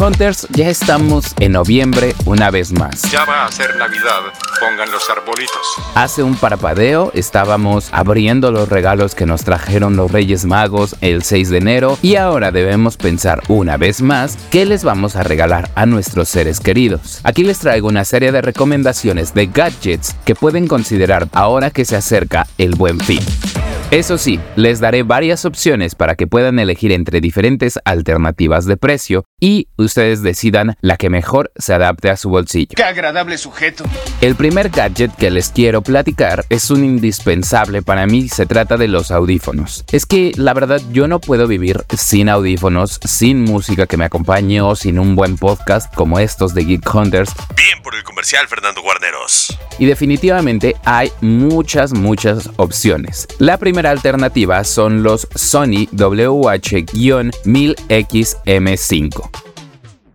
Hunters, ya estamos en noviembre una vez más. Ya va a ser Navidad, pongan los arbolitos. Hace un parpadeo estábamos abriendo los regalos que nos trajeron los Reyes Magos el 6 de enero y ahora debemos pensar una vez más qué les vamos a regalar a nuestros seres queridos. Aquí les traigo una serie de recomendaciones de gadgets que pueden considerar ahora que se acerca el buen fin. Eso sí, les daré varias opciones para que puedan elegir entre diferentes alternativas de precio y ustedes decidan la que mejor se adapte a su bolsillo. ¡Qué agradable sujeto! El primer gadget que les quiero platicar es un indispensable para mí, se trata de los audífonos. Es que la verdad yo no puedo vivir sin audífonos, sin música que me acompañe o sin un buen podcast como estos de Geek Hunters. Bien por el Fernando Guarneros. Y definitivamente hay muchas, muchas opciones. La primera alternativa son los Sony WH-1000XM5.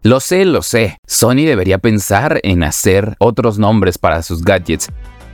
Lo sé, lo sé, Sony debería pensar en hacer otros nombres para sus gadgets,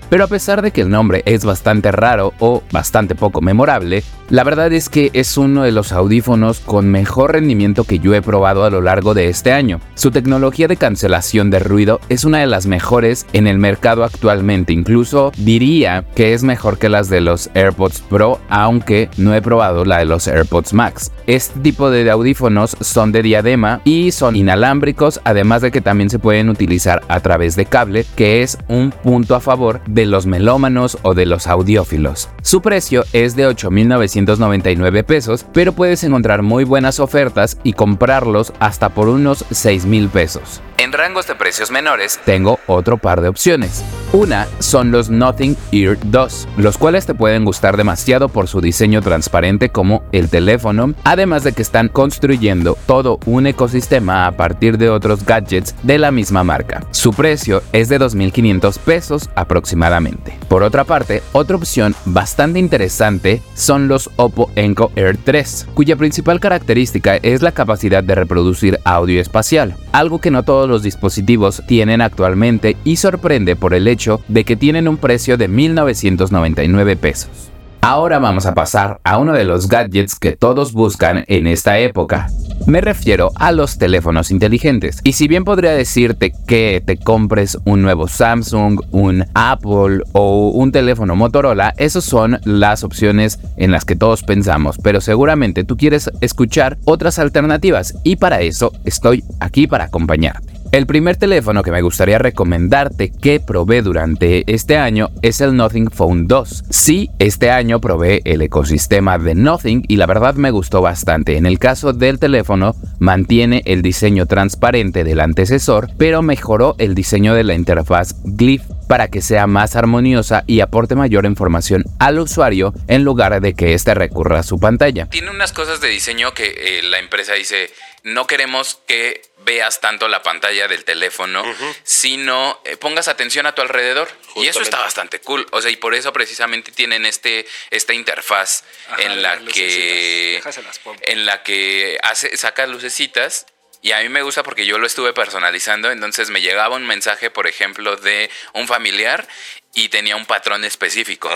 pero a pesar de que el nombre es bastante raro o bastante poco memorable, la verdad es que es uno de los audífonos con mejor rendimiento que yo he probado a lo largo de este año. Su tecnología de cancelación de ruido es una de las mejores en el mercado actualmente, incluso diría que es mejor que las de los AirPods Pro, aunque no he probado la de los AirPods Max. Este tipo de audífonos son de diadema y son inalámbricos, además de que también se pueden utilizar a través de cable, que es un punto a favor de los melómanos o de los audiófilos. Su precio es de 8.999 pesos, pero puedes encontrar muy buenas ofertas y comprarlos hasta por unos 6.000 pesos. Rangos de precios menores tengo otro par de opciones. Una son los Nothing Ear 2, los cuales te pueden gustar demasiado por su diseño transparente como el teléfono, además de que están construyendo todo un ecosistema a partir de otros gadgets de la misma marca. Su precio es de 2.500 pesos aproximadamente. Por otra parte, otra opción bastante interesante son los Oppo Enco Air 3, cuya principal característica es la capacidad de reproducir audio espacial, algo que no todos los dispositivos tienen actualmente y sorprende por el hecho de que tienen un precio de 1.999 pesos. Ahora vamos a pasar a uno de los gadgets que todos buscan en esta época. Me refiero a los teléfonos inteligentes. Y si bien podría decirte que te compres un nuevo Samsung, un Apple o un teléfono Motorola, esas son las opciones en las que todos pensamos. Pero seguramente tú quieres escuchar otras alternativas y para eso estoy aquí para acompañarte. El primer teléfono que me gustaría recomendarte que probé durante este año es el Nothing Phone 2. Sí, este año probé el ecosistema de Nothing y la verdad me gustó bastante. En el caso del teléfono, mantiene el diseño transparente del antecesor, pero mejoró el diseño de la interfaz Glyph para que sea más armoniosa y aporte mayor información al usuario en lugar de que éste recurra a su pantalla. Tiene unas cosas de diseño que eh, la empresa dice, no queremos que veas tanto la pantalla del teléfono, sino eh, pongas atención a tu alrededor. Y eso está bastante cool. O sea, y por eso precisamente tienen este, esta interfaz en la que en la que hace, saca lucecitas y a mí me gusta porque yo lo estuve personalizando, entonces me llegaba un mensaje, por ejemplo, de un familiar y tenía un patrón específico.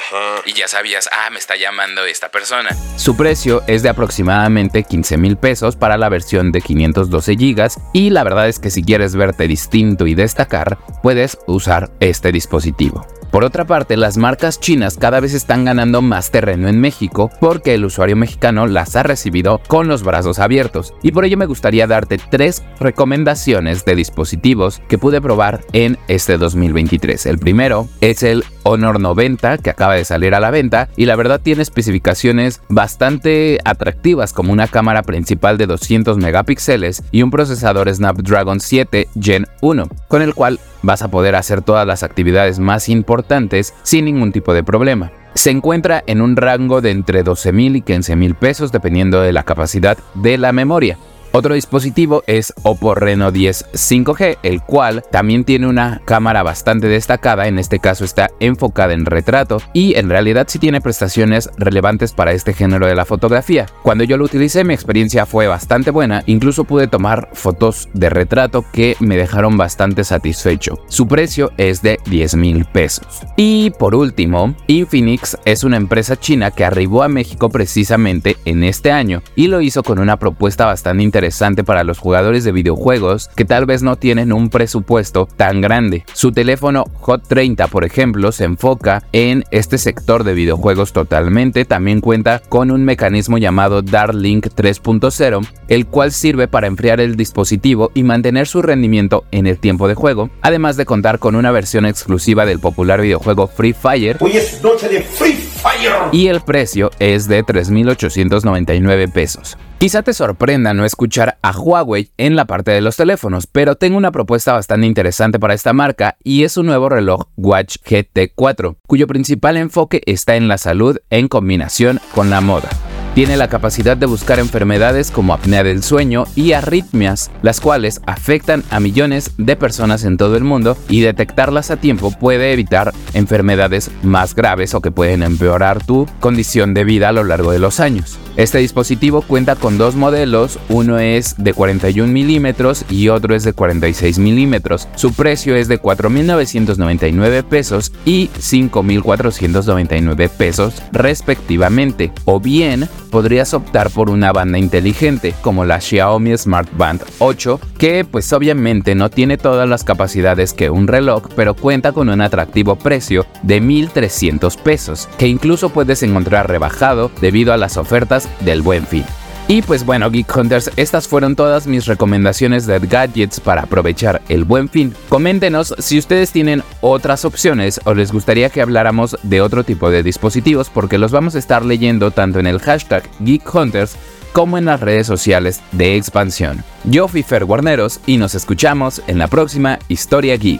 Y ya sabías, ah, me está llamando esta persona. Su precio es de aproximadamente 15 mil pesos para la versión de 512 GB y la verdad es que si quieres verte distinto y destacar, puedes usar este dispositivo. Por otra parte, las marcas chinas cada vez están ganando más terreno en México porque el usuario mexicano las ha recibido con los brazos abiertos y por ello me gustaría darte tres recomendaciones de dispositivos que pude probar en este 2023. El primero es el Honor 90 que acaba de salir a la venta y la verdad tiene especificaciones bastante atractivas como una cámara principal de 200 megapíxeles y un procesador Snapdragon 7 Gen 1 con el cual vas a poder hacer todas las actividades más importantes sin ningún tipo de problema. Se encuentra en un rango de entre 12 mil y 15 mil pesos dependiendo de la capacidad de la memoria. Otro dispositivo es Oppo Reno 10 5G, el cual también tiene una cámara bastante destacada, en este caso está enfocada en retrato y en realidad sí tiene prestaciones relevantes para este género de la fotografía. Cuando yo lo utilicé mi experiencia fue bastante buena, incluso pude tomar fotos de retrato que me dejaron bastante satisfecho. Su precio es de 10 mil pesos. Y por último, Infinix es una empresa china que arribó a México precisamente en este año y lo hizo con una propuesta bastante interesante interesante para los jugadores de videojuegos que tal vez no tienen un presupuesto tan grande. Su teléfono Hot 30, por ejemplo, se enfoca en este sector de videojuegos totalmente. También cuenta con un mecanismo llamado Darlink 3.0, el cual sirve para enfriar el dispositivo y mantener su rendimiento en el tiempo de juego, además de contar con una versión exclusiva del popular videojuego Free Fire. Hoy es noche de Free Fire. Y el precio es de 3.899 pesos. Quizá te sorprenda no escuchar a Huawei en la parte de los teléfonos, pero tengo una propuesta bastante interesante para esta marca y es un nuevo reloj Watch GT4, cuyo principal enfoque está en la salud en combinación con la moda. Tiene la capacidad de buscar enfermedades como apnea del sueño y arritmias, las cuales afectan a millones de personas en todo el mundo y detectarlas a tiempo puede evitar enfermedades más graves o que pueden empeorar tu condición de vida a lo largo de los años. Este dispositivo cuenta con dos modelos, uno es de 41 milímetros y otro es de 46 milímetros. Su precio es de 4.999 pesos y 5.499 pesos respectivamente. O bien podrías optar por una banda inteligente como la Xiaomi Smart Band 8 que pues obviamente no tiene todas las capacidades que un reloj pero cuenta con un atractivo precio de 1.300 pesos que incluso puedes encontrar rebajado debido a las ofertas del buen fin. Y pues bueno, Geek Hunters, estas fueron todas mis recomendaciones de gadgets para aprovechar el buen fin. Coméntenos si ustedes tienen otras opciones o les gustaría que habláramos de otro tipo de dispositivos porque los vamos a estar leyendo tanto en el hashtag Geek Hunters como en las redes sociales de expansión. Yo fui Fer Guarneros y nos escuchamos en la próxima Historia Geek.